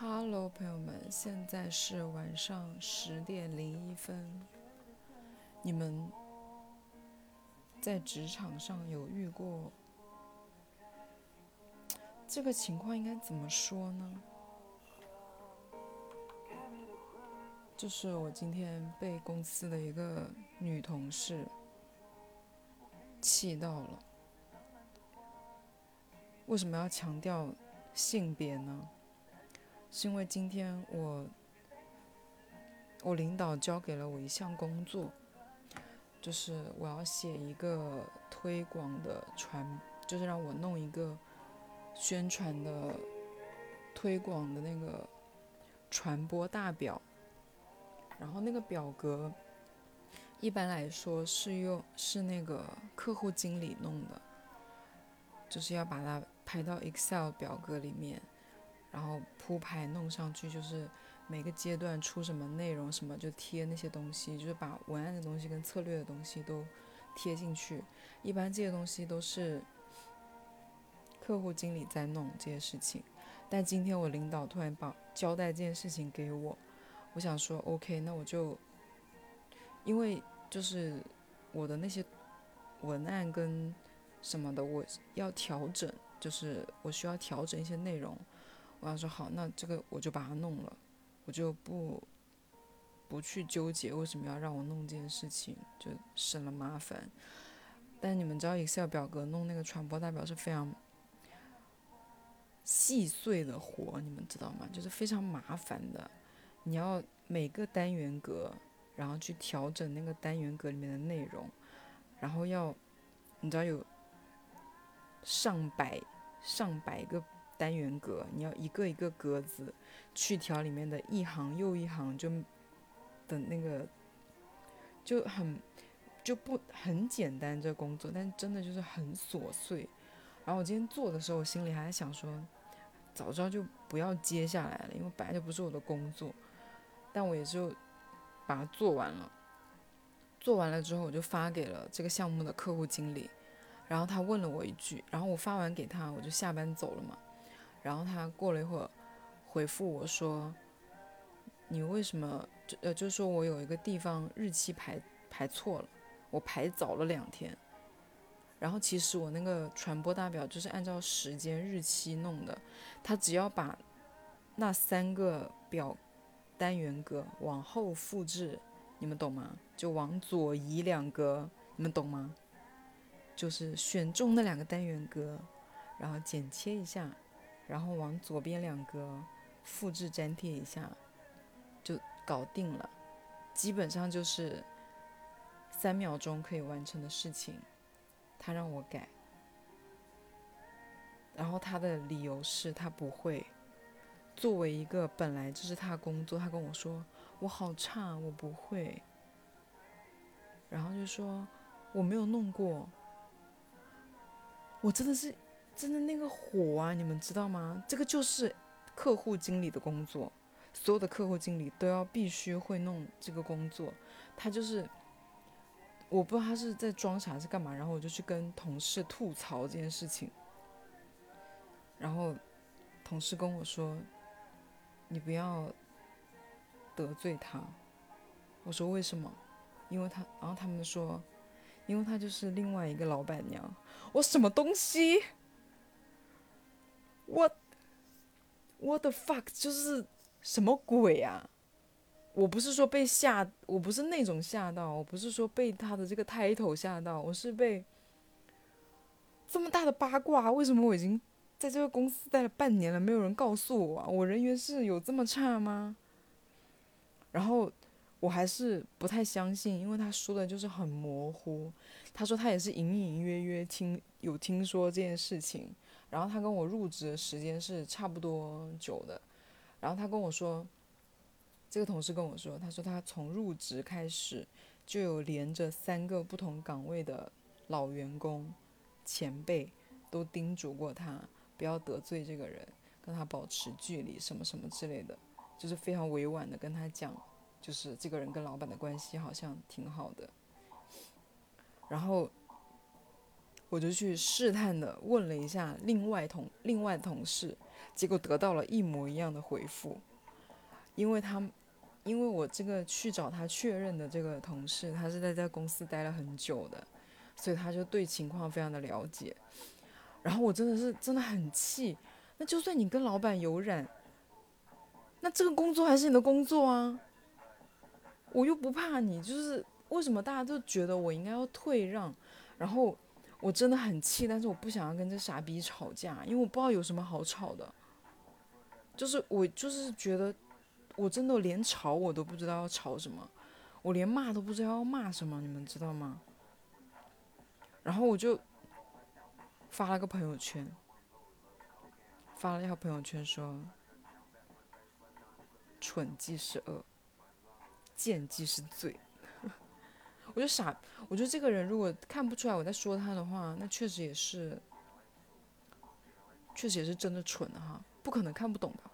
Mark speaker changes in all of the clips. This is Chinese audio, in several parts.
Speaker 1: Hello，朋友们，现在是晚上十点零一分。你们在职场上有遇过这个情况？应该怎么说呢？就是我今天被公司的一个女同事气到了。为什么要强调性别呢？是因为今天我我领导交给了我一项工作，就是我要写一个推广的传，就是让我弄一个宣传的推广的那个传播大表。然后那个表格一般来说是用是那个客户经理弄的，就是要把它排到 Excel 表格里面。然后铺排弄上去，就是每个阶段出什么内容，什么就贴那些东西，就是把文案的东西跟策略的东西都贴进去。一般这些东西都是客户经理在弄这些事情，但今天我领导突然把交代这件事情给我，我想说 OK，那我就因为就是我的那些文案跟什么的，我要调整，就是我需要调整一些内容。我要说好，那这个我就把它弄了，我就不不去纠结为什么要让我弄这件事情，就省了麻烦。但你们知道，Excel 表格弄那个传播代表是非常细碎的活，你们知道吗？就是非常麻烦的，你要每个单元格，然后去调整那个单元格里面的内容，然后要你知道有上百上百个。单元格，你要一个一个格子去调里面的一行又一行，就的那个就很就不很简单这工作，但真的就是很琐碎。然后我今天做的时候，我心里还在想说，早知道就不要接下来了，因为本来就不是我的工作。但我也就把它做完了。做完了之后，我就发给了这个项目的客户经理，然后他问了我一句，然后我发完给他，我就下班走了嘛。然后他过了一会儿，回复我说：“你为什么就？呃，就是说我有一个地方日期排排错了，我排早了两天。然后其实我那个传播大表就是按照时间日期弄的，他只要把那三个表单元格往后复制，你们懂吗？就往左移两格，你们懂吗？就是选中那两个单元格，然后剪切一下。”然后往左边两个复制粘贴一下，就搞定了。基本上就是三秒钟可以完成的事情。他让我改，然后他的理由是他不会。作为一个本来这是他工作，他跟我说我好差，我不会。然后就说我没有弄过，我真的是。真的那个火啊，你们知道吗？这个就是客户经理的工作，所有的客户经理都要必须会弄这个工作。他就是，我不知道他是在装傻还是干嘛，然后我就去跟同事吐槽这件事情。然后同事跟我说：“你不要得罪他。”我说：“为什么？”因为他，然后他们说：“因为他就是另外一个老板娘。”我什么东西？What?，what the fuck，就是什么鬼啊？我不是说被吓，我不是那种吓到，我不是说被他的这个 title 吓到，我是被这么大的八卦。为什么我已经在这个公司待了半年了，没有人告诉我啊？我人缘是有这么差吗？然后我还是不太相信，因为他说的就是很模糊。他说他也是隐隐约约听有听说这件事情。然后他跟我入职的时间是差不多久的，然后他跟我说，这个同事跟我说，他说他从入职开始就有连着三个不同岗位的老员工前辈都叮嘱过他不要得罪这个人，跟他保持距离什么什么之类的，就是非常委婉的跟他讲，就是这个人跟老板的关系好像挺好的，然后。我就去试探的问了一下另外同另外同事，结果得到了一模一样的回复，因为他，因为我这个去找他确认的这个同事，他是在在公司待了很久的，所以他就对情况非常的了解。然后我真的是真的很气，那就算你跟老板有染，那这个工作还是你的工作啊，我又不怕你，就是为什么大家都觉得我应该要退让？然后我真的很气，但是我不想要跟这傻逼吵架，因为我不知道有什么好吵的。就是我就是觉得，我真的连吵我都不知道要吵什么，我连骂都不知道要骂什么，你们知道吗？然后我就发了个朋友圈，发了一条朋友圈说：“蠢即是恶，贱即是罪。”我就傻，我觉得这个人如果看不出来我在说他的话，那确实也是，确实也是真的蠢哈。不可能看不懂吧？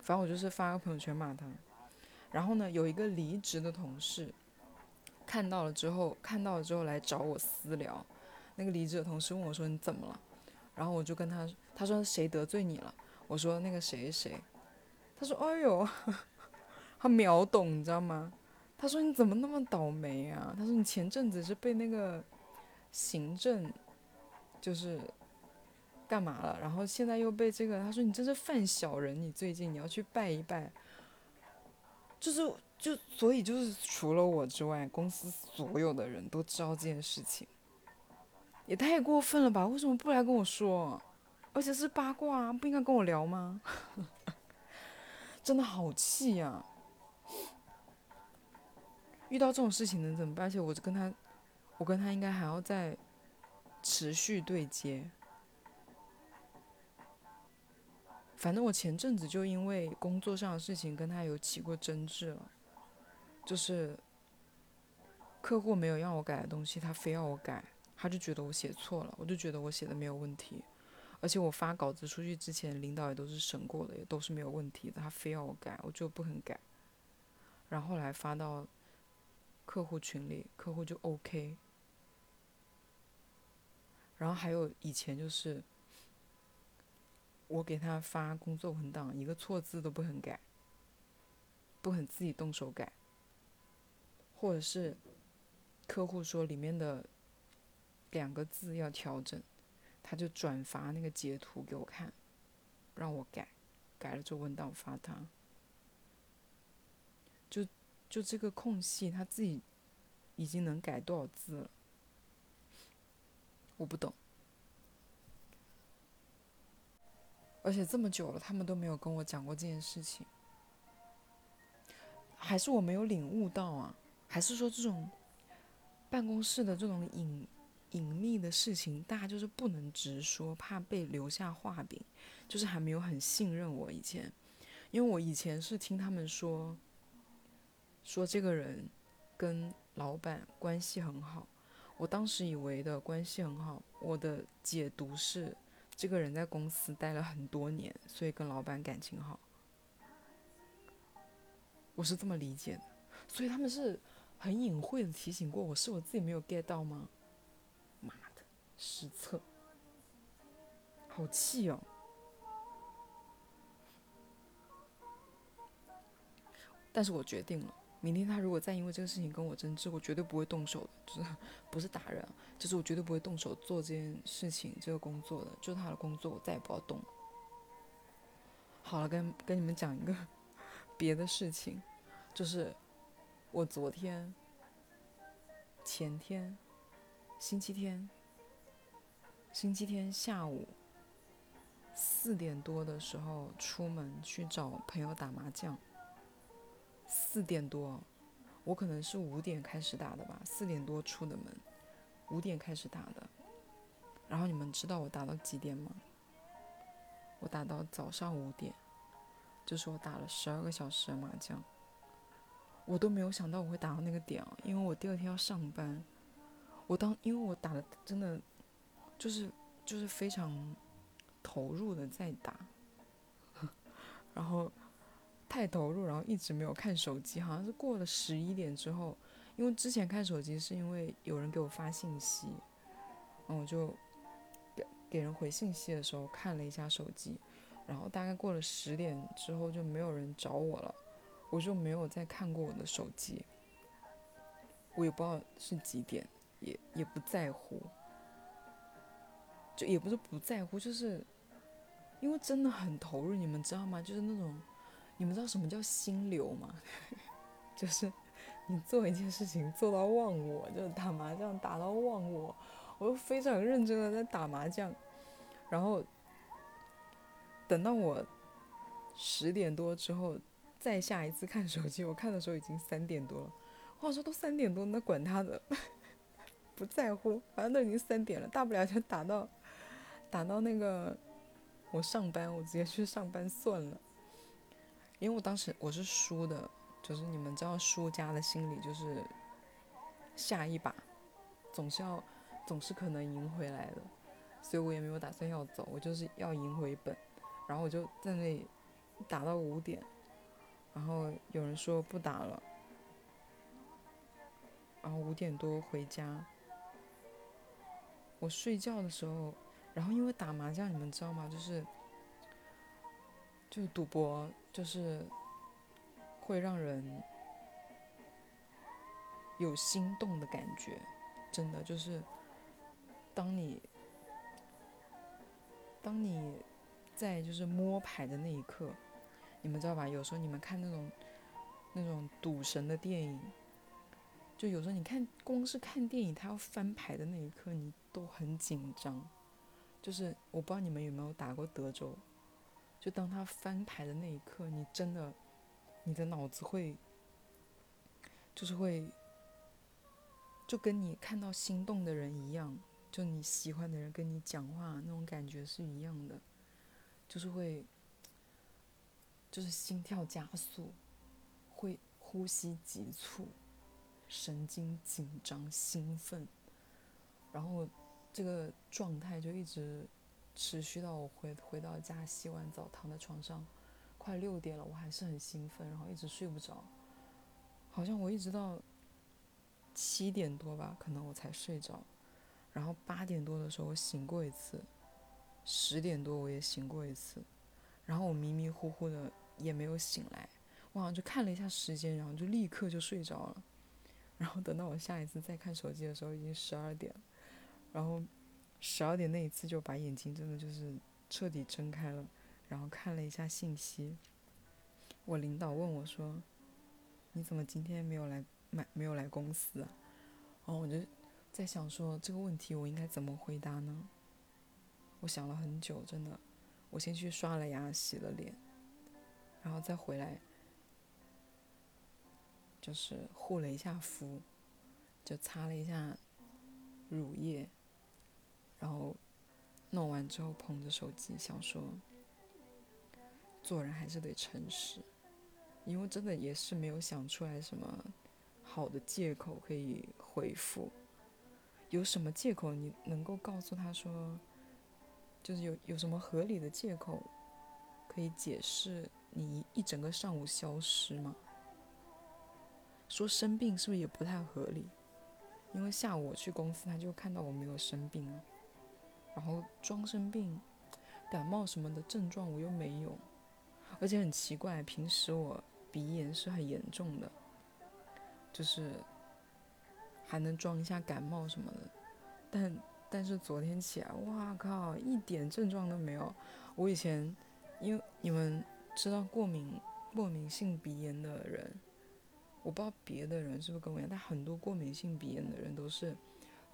Speaker 1: 反正我就是发个朋友圈骂他，然后呢，有一个离职的同事看到了之后，看到了之后来找我私聊。那个离职的同事问我说：“你怎么了？”然后我就跟他他说谁得罪你了？我说那个谁谁。他说：“哎呦，他秒懂，你知道吗？”他说：“你怎么那么倒霉啊？”他说：“你前阵子是被那个行政就是。”干嘛了？然后现在又被这个，他说你真是犯小人，你最近你要去拜一拜。就是就所以就是除了我之外，公司所有的人都知道这件事情，也太过分了吧？为什么不来跟我说？而且是八卦，不应该跟我聊吗？真的好气呀！遇到这种事情能怎么办？而且我跟他，我跟他应该还要再持续对接。反正我前阵子就因为工作上的事情跟他有起过争执了，就是客户没有让我改的东西，他非要我改，他就觉得我写错了，我就觉得我写的没有问题，而且我发稿子出去之前，领导也都是审过的，也都是没有问题的，他非要我改，我就不肯改，然后来发到客户群里，客户就 OK，然后还有以前就是。我给他发工作文档，一个错字都不肯改，不肯自己动手改，或者是客户说里面的两个字要调整，他就转发那个截图给我看，让我改，改了之后文档发他，就就这个空隙他自己已经能改多少字了，我不懂。而且这么久了，他们都没有跟我讲过这件事情，还是我没有领悟到啊？还是说这种办公室的这种隐隐秘的事情，大家就是不能直说，怕被留下画饼，就是还没有很信任我以前，因为我以前是听他们说，说这个人跟老板关系很好，我当时以为的关系很好，我的解读是。这个人在公司待了很多年，所以跟老板感情好。我是这么理解的，所以他们是很隐晦的提醒过我，是我自己没有 get 到吗？妈的，失策，好气哦！但是我决定了。明天他如果再因为这个事情跟我争执，我绝对不会动手的，就是不是打人，就是我绝对不会动手做这件事情、这个工作的，就是他的工作，我再也不要动。好了，跟跟你们讲一个 别的事情，就是我昨天、前天、星期天、星期天下午四点多的时候出门去找朋友打麻将。四点多，我可能是五点开始打的吧。四点多出的门，五点开始打的。然后你们知道我打到几点吗？我打到早上五点，就是我打了十二个小时的麻将。我都没有想到我会打到那个点啊，因为我第二天要上班。我当因为我打的真的，就是就是非常投入的在打，然后。太投入，然后一直没有看手机，好像是过了十一点之后，因为之前看手机是因为有人给我发信息，然后我就给给人回信息的时候看了一下手机，然后大概过了十点之后就没有人找我了，我就没有再看过我的手机。我也不知道是几点，也也不在乎，就也不是不在乎，就是因为真的很投入，你们知道吗？就是那种，你们知道什么叫心流吗？就是你做一件事情做到忘我，就是打麻将打到忘我，我又非常认真的在打麻将，然后等到我十点多之后再下一次看手机，我看的时候已经三点多了。我说都三点多，那管他的，不在乎，反正都已经三点了，大不了就打到打到那个我上班，我直接去上班算了。因为我当时我是输的，就是你们知道输家的心理就是下一把总是要总是可能赢回来的，所以我也没有打算要走，我就是要赢回本。然后我就在那里打到五点，然后有人说不打了。然后五点多回家，我睡觉的时候，然后因为打麻将，你们知道吗？就是，就赌博，就是会让人有心动的感觉，真的就是，当你，当你在就是摸牌的那一刻，你们知道吧？有时候你们看那种那种赌神的电影。就有时候你看，光是看电影，他要翻牌的那一刻，你都很紧张。就是我不知道你们有没有打过德州，就当他翻牌的那一刻，你真的，你的脑子会，就是会，就跟你看到心动的人一样，就你喜欢的人跟你讲话那种感觉是一样的，就是会，就是心跳加速，会呼吸急促。神经紧张、兴奋，然后这个状态就一直持续到我回回到家洗完澡躺在床上，快六点了，我还是很兴奋，然后一直睡不着，好像我一直到七点多吧，可能我才睡着，然后八点多的时候我醒过一次，十点多我也醒过一次，然后我迷迷糊糊的也没有醒来，我好像就看了一下时间，然后就立刻就睡着了。然后等到我下一次再看手机的时候，已经十二点了。然后十二点那一次就把眼睛真的就是彻底睁开了，然后看了一下信息。我领导问我说：“你怎么今天没有来买没有来公司啊？”然后我就在想说这个问题我应该怎么回答呢？我想了很久，真的。我先去刷了牙，洗了脸，然后再回来。就是护了一下肤，就擦了一下乳液，然后弄完之后捧着手机想说，做人还是得诚实，因为真的也是没有想出来什么好的借口可以回复。有什么借口你能够告诉他说，就是有有什么合理的借口可以解释你一整个上午消失吗？说生病是不是也不太合理？因为下午我去公司，他就看到我没有生病啊，然后装生病，感冒什么的症状我又没有，而且很奇怪，平时我鼻炎是很严重的，就是还能装一下感冒什么的，但但是昨天起来，哇靠，一点症状都没有。我以前，因为你们知道过敏过敏性鼻炎的人。我不知道别的人是不是跟我一样，但很多过敏性鼻炎的人都是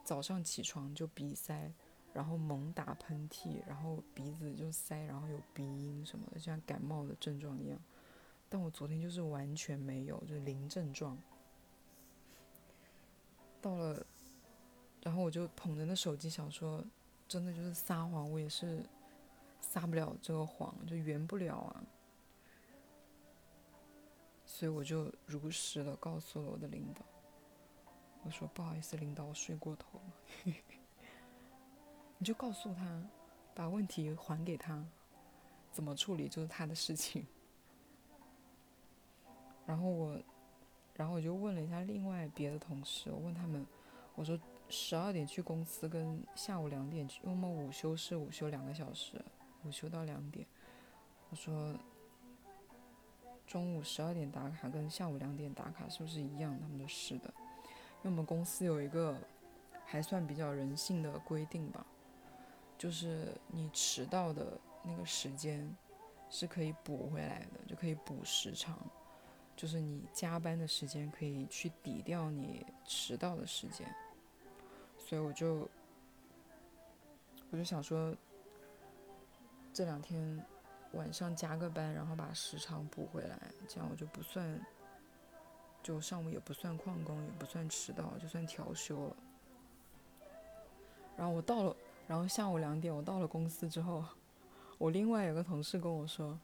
Speaker 1: 早上起床就鼻塞，然后猛打喷嚏，然后鼻子就塞，然后有鼻音什么的，像感冒的症状一样。但我昨天就是完全没有，就零症状。到了，然后我就捧着那手机想说，真的就是撒谎，我也是撒不了这个谎，就圆不了啊。所以我就如实的告诉了我的领导，我说不好意思，领导，我睡过头了。你就告诉他，把问题还给他，怎么处理就是他的事情。然后我，然后我就问了一下另外别的同事，我问他们，我说十二点去公司，跟下午两点去，因为我们午休是午休两个小时，午休到两点。我说中午十二点打卡跟下午两点打卡是不是一样？他们说是的，因为我们公司有一个还算比较人性的规定吧，就是你迟到的那个时间是可以补回来的，就可以补时长。就是你加班的时间可以去抵掉你迟到的时间，所以我就我就想说，这两天晚上加个班，然后把时长补回来，这样我就不算，就上午也不算旷工，也不算迟到，就算调休了。然后我到了，然后下午两点我到了公司之后，我另外有个同事跟我说。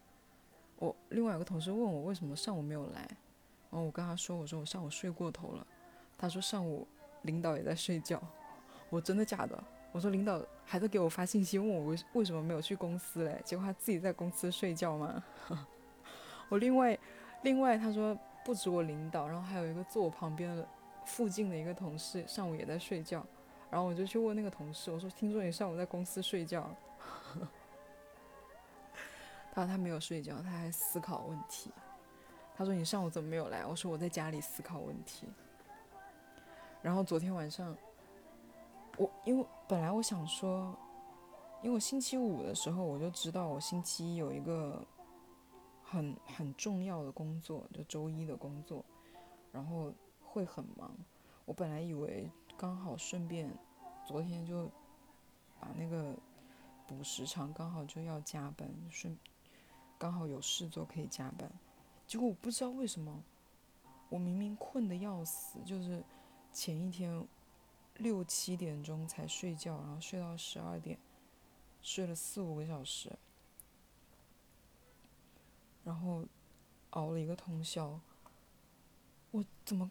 Speaker 1: 我另外有个同事问我为什么上午没有来，然后我跟他说，我说我上午睡过头了。他说上午领导也在睡觉。我真的假的？我说领导还在给我发信息问我为为什么没有去公司嘞？结果他自己在公司睡觉吗？我另外另外他说不止我领导，然后还有一个坐我旁边的附近的一个同事上午也在睡觉。然后我就去问那个同事，我说听说你上午在公司睡觉。他说他没有睡觉，他还思考问题。他说：“你上午怎么没有来？”我说：“我在家里思考问题。”然后昨天晚上，我因为本来我想说，因为我星期五的时候我就知道我星期一有一个很很重要的工作，就周一的工作，然后会很忙。我本来以为刚好顺便，昨天就把那个补时长刚好就要加班顺。刚好有事做可以加班，结果我不知道为什么，我明明困得要死，就是前一天六七点钟才睡觉，然后睡到十二点，睡了四五个小时，然后熬了一个通宵，我怎么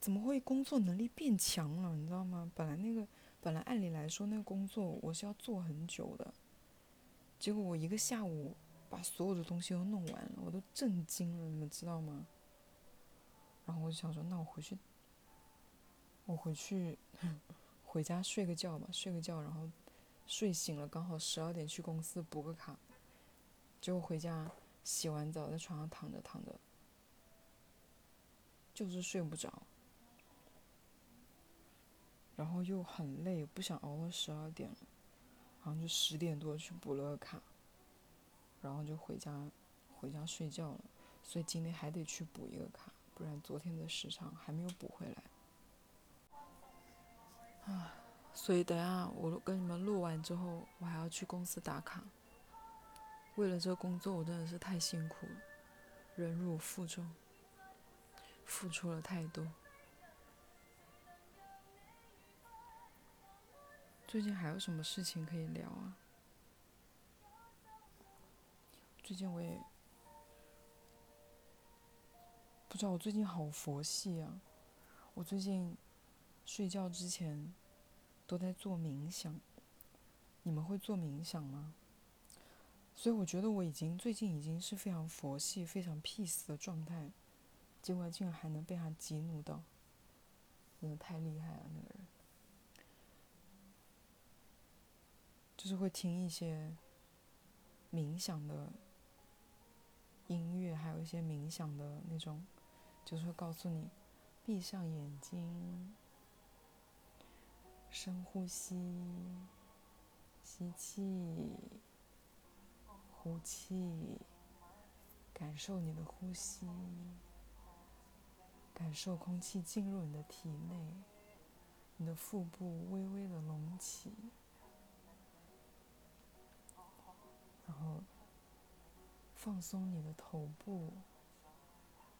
Speaker 1: 怎么会工作能力变强了？你知道吗？本来那个本来按理来说那个工作我是要做很久的，结果我一个下午。把所有的东西都弄完了，我都震惊了，你们知道吗？然后我就想说，那我回去，我回去回家睡个觉吧，睡个觉，然后睡醒了刚好十二点去公司补个卡。结果回家洗完澡在床上躺着躺着，就是睡不着，然后又很累，不想熬到十二点了，然后就十点多去补了个卡。然后就回家，回家睡觉了，所以今天还得去补一个卡，不然昨天的时长还没有补回来。啊，所以等下我跟你们录完之后，我还要去公司打卡。为了这个工作，我真的是太辛苦了，忍辱负重，付出了太多。最近还有什么事情可以聊啊？最近我也不知道，我最近好佛系啊！我最近睡觉之前都在做冥想。你们会做冥想吗？所以我觉得我已经最近已经是非常佛系、非常 peace 的状态，结果竟然还能被他激怒到，真的太厉害了！那个人就是会听一些冥想的。音乐还有一些冥想的那种，就是会告诉你，闭上眼睛，深呼吸，吸气，呼气，感受你的呼吸，感受空气进入你的体内，你的腹部微微的隆起，然后。放松你的头部，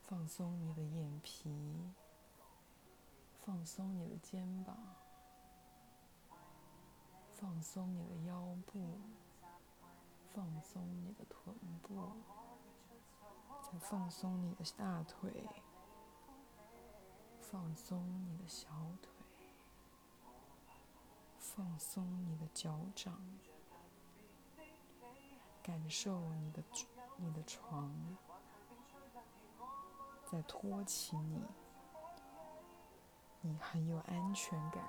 Speaker 1: 放松你的眼皮，放松你的肩膀，放松你的腰部，放松你的臀部，再放松你的大腿，放松你的小腿，放松你的脚掌，感受你的。你的床在托起你，你很有安全感，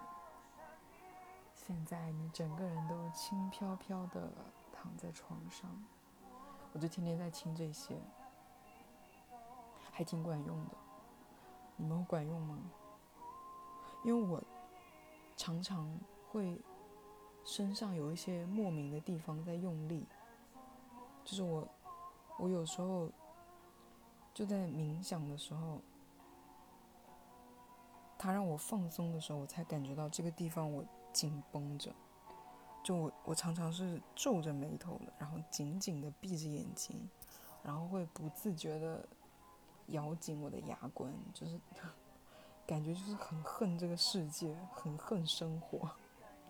Speaker 1: 现在你整个人都轻飘飘的躺在床上，我就天天在听这些，还挺管用的。你们管用吗？因为我常常会身上有一些莫名的地方在用力，就是我，我有时候就在冥想的时候，他让我放松的时候，我才感觉到这个地方我紧绷着，就我我常常是皱着眉头的，然后紧紧的闭着眼睛，然后会不自觉的。咬紧我的牙关，就是 感觉就是很恨这个世界，很恨生活，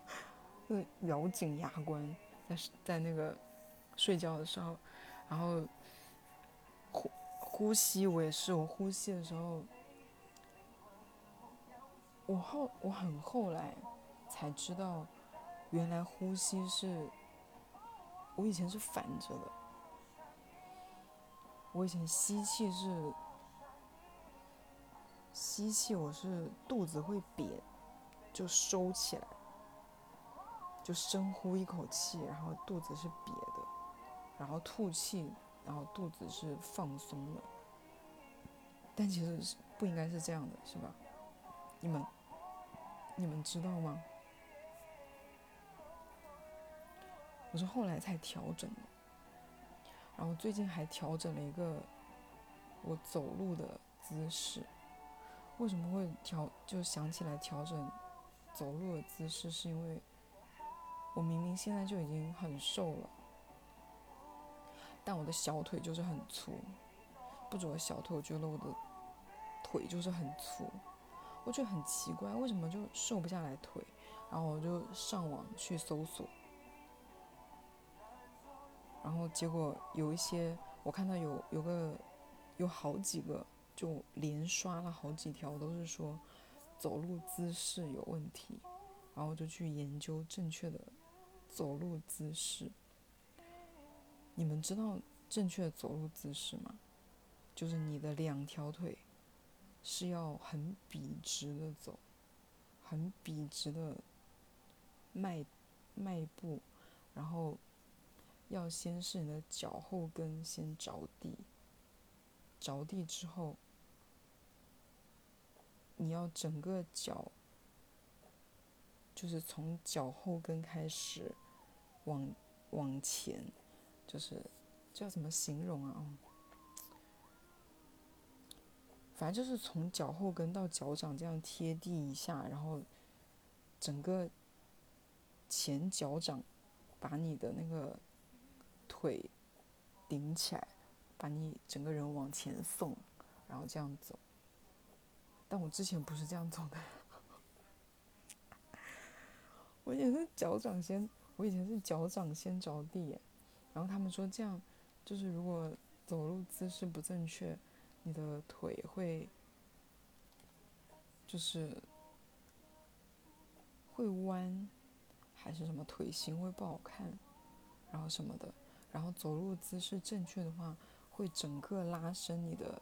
Speaker 1: 就咬紧牙关，在在那个睡觉的时候，然后呼吸，我也是，我呼吸的时候，我后我很后来才知道，原来呼吸是，我以前是反着的，我以前吸气是。吸气，我是肚子会瘪，就收起来，就深呼一口气，然后肚子是瘪的，然后吐气，然后肚子是放松的。但其实是不应该是这样的，是吧？你们，你们知道吗？我是后来才调整的，然后最近还调整了一个我走路的姿势。为什么会调？就想起来调整走路的姿势，是因为我明明现在就已经很瘦了，但我的小腿就是很粗。不止我小腿，我觉得我的腿就是很粗。我觉得很奇怪，为什么就瘦不下来腿？然后我就上网去搜索，然后结果有一些，我看到有有个有好几个。就连刷了好几条，都是说走路姿势有问题，然后就去研究正确的走路姿势。你们知道正确的走路姿势吗？就是你的两条腿是要很笔直的走，很笔直的迈迈步，然后要先是你的脚后跟先着地。着地之后，你要整个脚，就是从脚后跟开始往往前，就是叫怎么形容啊？反正就是从脚后跟到脚掌这样贴地一下，然后整个前脚掌把你的那个腿顶起来。把你整个人往前送，然后这样走。但我之前不是这样走的，我以前是脚掌先，我以前是脚掌先着地，然后他们说这样，就是如果走路姿势不正确，你的腿会，就是会弯，还是什么腿型会不好看，然后什么的，然后走路姿势正确的话。会整个拉伸你的、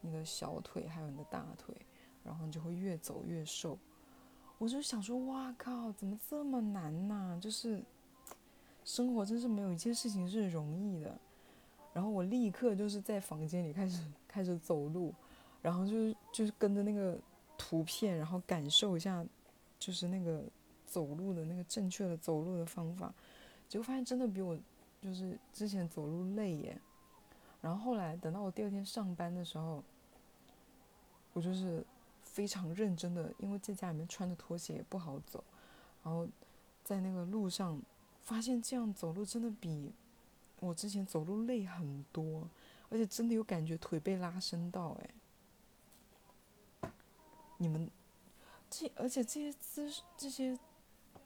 Speaker 1: 你的小腿，还有你的大腿，然后你就会越走越瘦。我就想说，哇靠，怎么这么难呢？就是生活真是没有一件事情是容易的。然后我立刻就是在房间里开始 开始走路，然后就是就是跟着那个图片，然后感受一下，就是那个走路的那个正确的走路的方法。结果发现真的比我就是之前走路累耶。然后后来等到我第二天上班的时候，我就是非常认真的，因为在家里面穿着拖鞋也不好走，然后在那个路上发现这样走路真的比我之前走路累很多，而且真的有感觉腿被拉伸到哎。你们这而且这些姿这些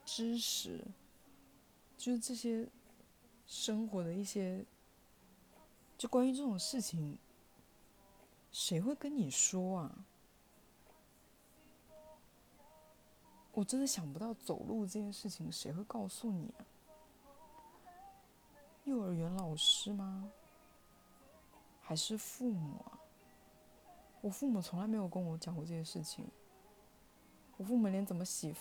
Speaker 1: 知识，就是这些生活的一些。就关于这种事情，谁会跟你说啊？我真的想不到走路这件事情谁会告诉你啊？幼儿园老师吗？还是父母啊？我父母从来没有跟我讲过这些事情。我父母连怎么洗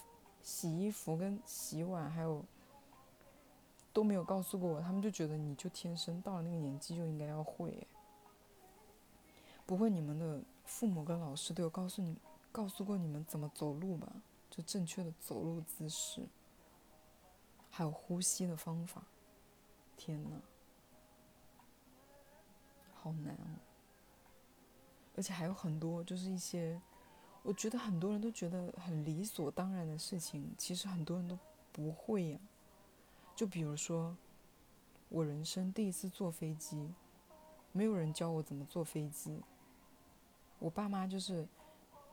Speaker 1: 洗衣服跟洗碗还有都没有告诉过我，他们就觉得你就天生到了那个年纪就应该要会。不会，你们的父母跟老师都有告诉你，告诉过你们怎么走路吧？就正确的走路姿势，还有呼吸的方法。天呐，好难哦！而且还有很多，就是一些，我觉得很多人都觉得很理所当然的事情，其实很多人都不会呀。就比如说，我人生第一次坐飞机，没有人教我怎么坐飞机。我爸妈就是，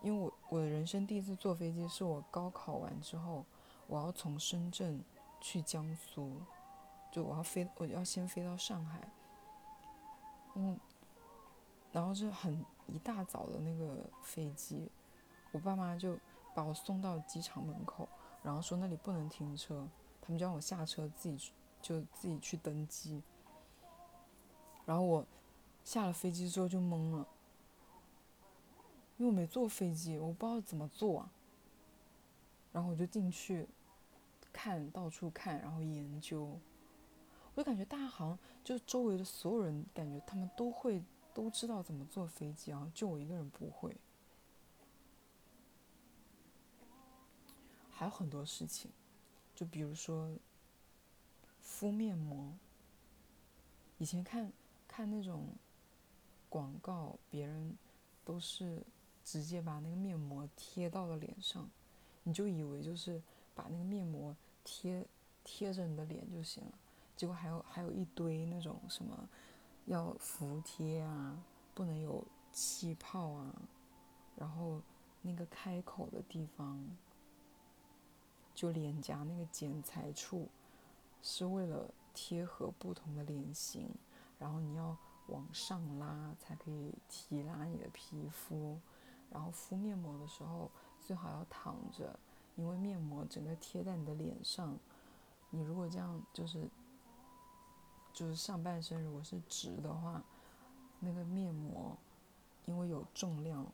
Speaker 1: 因为我我的人生第一次坐飞机是我高考完之后，我要从深圳去江苏，我要飞，我要先飞到上海，嗯，然后是很一大早的那个飞机，我爸妈就把我送到机场门口，然后说那里不能停车，他们就让我下车自己就自己去登机，然后我下了飞机之后就懵了。因为我没坐飞机，我不知道怎么坐啊。然后我就进去看到处看，然后研究。我就感觉大家好像就周围的所有人，感觉他们都会都知道怎么坐飞机啊，就我一个人不会。还有很多事情，就比如说敷面膜。以前看看那种广告，别人都是。直接把那个面膜贴到了脸上，你就以为就是把那个面膜贴贴着你的脸就行了，结果还有还有一堆那种什么要服帖啊，不能有气泡啊，然后那个开口的地方，就脸颊那个剪裁处，是为了贴合不同的脸型，然后你要往上拉才可以提拉你的皮肤。然后敷面膜的时候最好要躺着，因为面膜整个贴在你的脸上，你如果这样就是就是上半身如果是直的话，那个面膜因为有重量，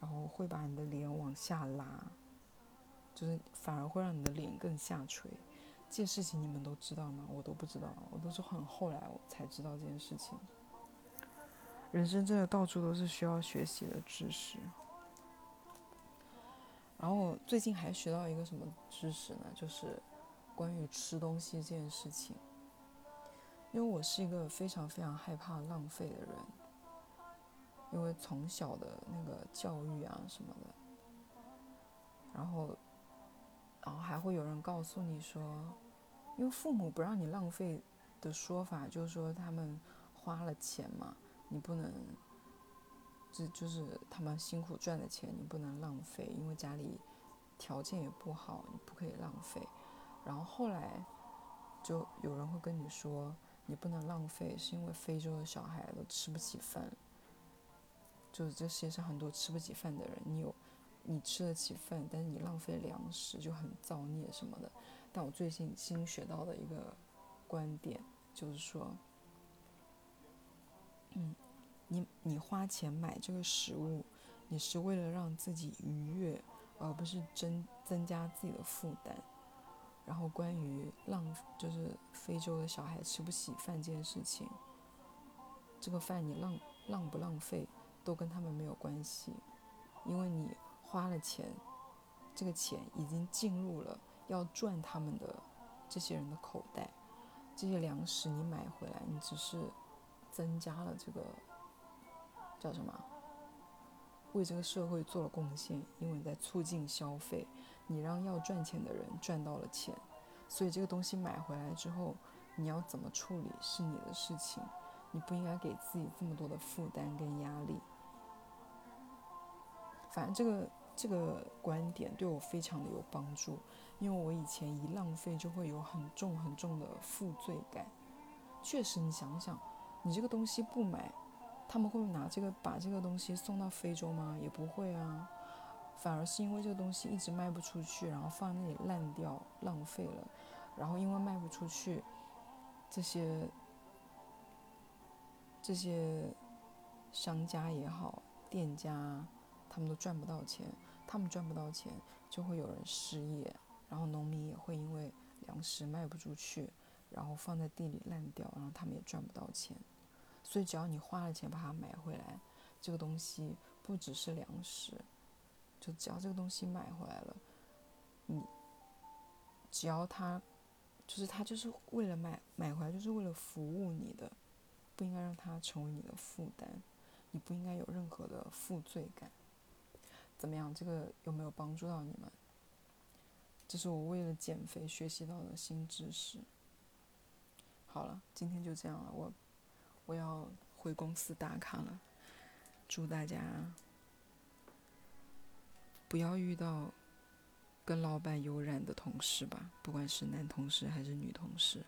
Speaker 1: 然后会把你的脸往下拉，就是反而会让你的脸更下垂。这件事情你们都知道吗？我都不知道，我都是很后来我才知道这件事情。人生真的到处都是需要学习的知识。然后最近还学到一个什么知识呢？就是关于吃东西这件事情。因为我是一个非常非常害怕浪费的人，因为从小的那个教育啊什么的，然后，然后还会有人告诉你说，因为父母不让你浪费的说法，就是说他们花了钱嘛。你不能，这就是他们辛苦赚的钱，你不能浪费，因为家里条件也不好，你不可以浪费。然后后来就有人会跟你说，你不能浪费，是因为非洲的小孩都吃不起饭，就是这世界上很多吃不起饭的人，你有你吃得起饭，但是你浪费粮食就很造孽什么的。但我最近新学到的一个观点就是说。嗯，你你花钱买这个食物，你是为了让自己愉悦，而不是增增加自己的负担。然后关于浪，就是非洲的小孩吃不起饭这件事情，这个饭你浪浪不浪费都跟他们没有关系，因为你花了钱，这个钱已经进入了要赚他们的这些人的口袋，这些粮食你买回来，你只是。增加了这个叫什么？为这个社会做了贡献，因为你在促进消费，你让要赚钱的人赚到了钱，所以这个东西买回来之后，你要怎么处理是你的事情，你不应该给自己这么多的负担跟压力。反正这个这个观点对我非常的有帮助，因为我以前一浪费就会有很重很重的负罪感。确实，你想想。你这个东西不买，他们会拿这个把这个东西送到非洲吗？也不会啊，反而是因为这个东西一直卖不出去，然后放在那里烂掉，浪费了。然后因为卖不出去，这些这些商家也好，店家他们都赚不到钱，他们赚不到钱，就会有人失业，然后农民也会因为粮食卖不出去，然后放在地里烂掉，然后他们也赚不到钱。所以只要你花了钱把它买回来，这个东西不只是粮食，就只要这个东西买回来了，你只要它，就是它就是为了买买回来就是为了服务你的，不应该让它成为你的负担，你不应该有任何的负罪感。怎么样？这个有没有帮助到你们？这是我为了减肥学习到的新知识。好了，今天就这样了，我我要回公司打卡了。祝大家不要遇到跟老板有染的同事吧，不管是男同事还是女同事。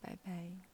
Speaker 1: 拜拜。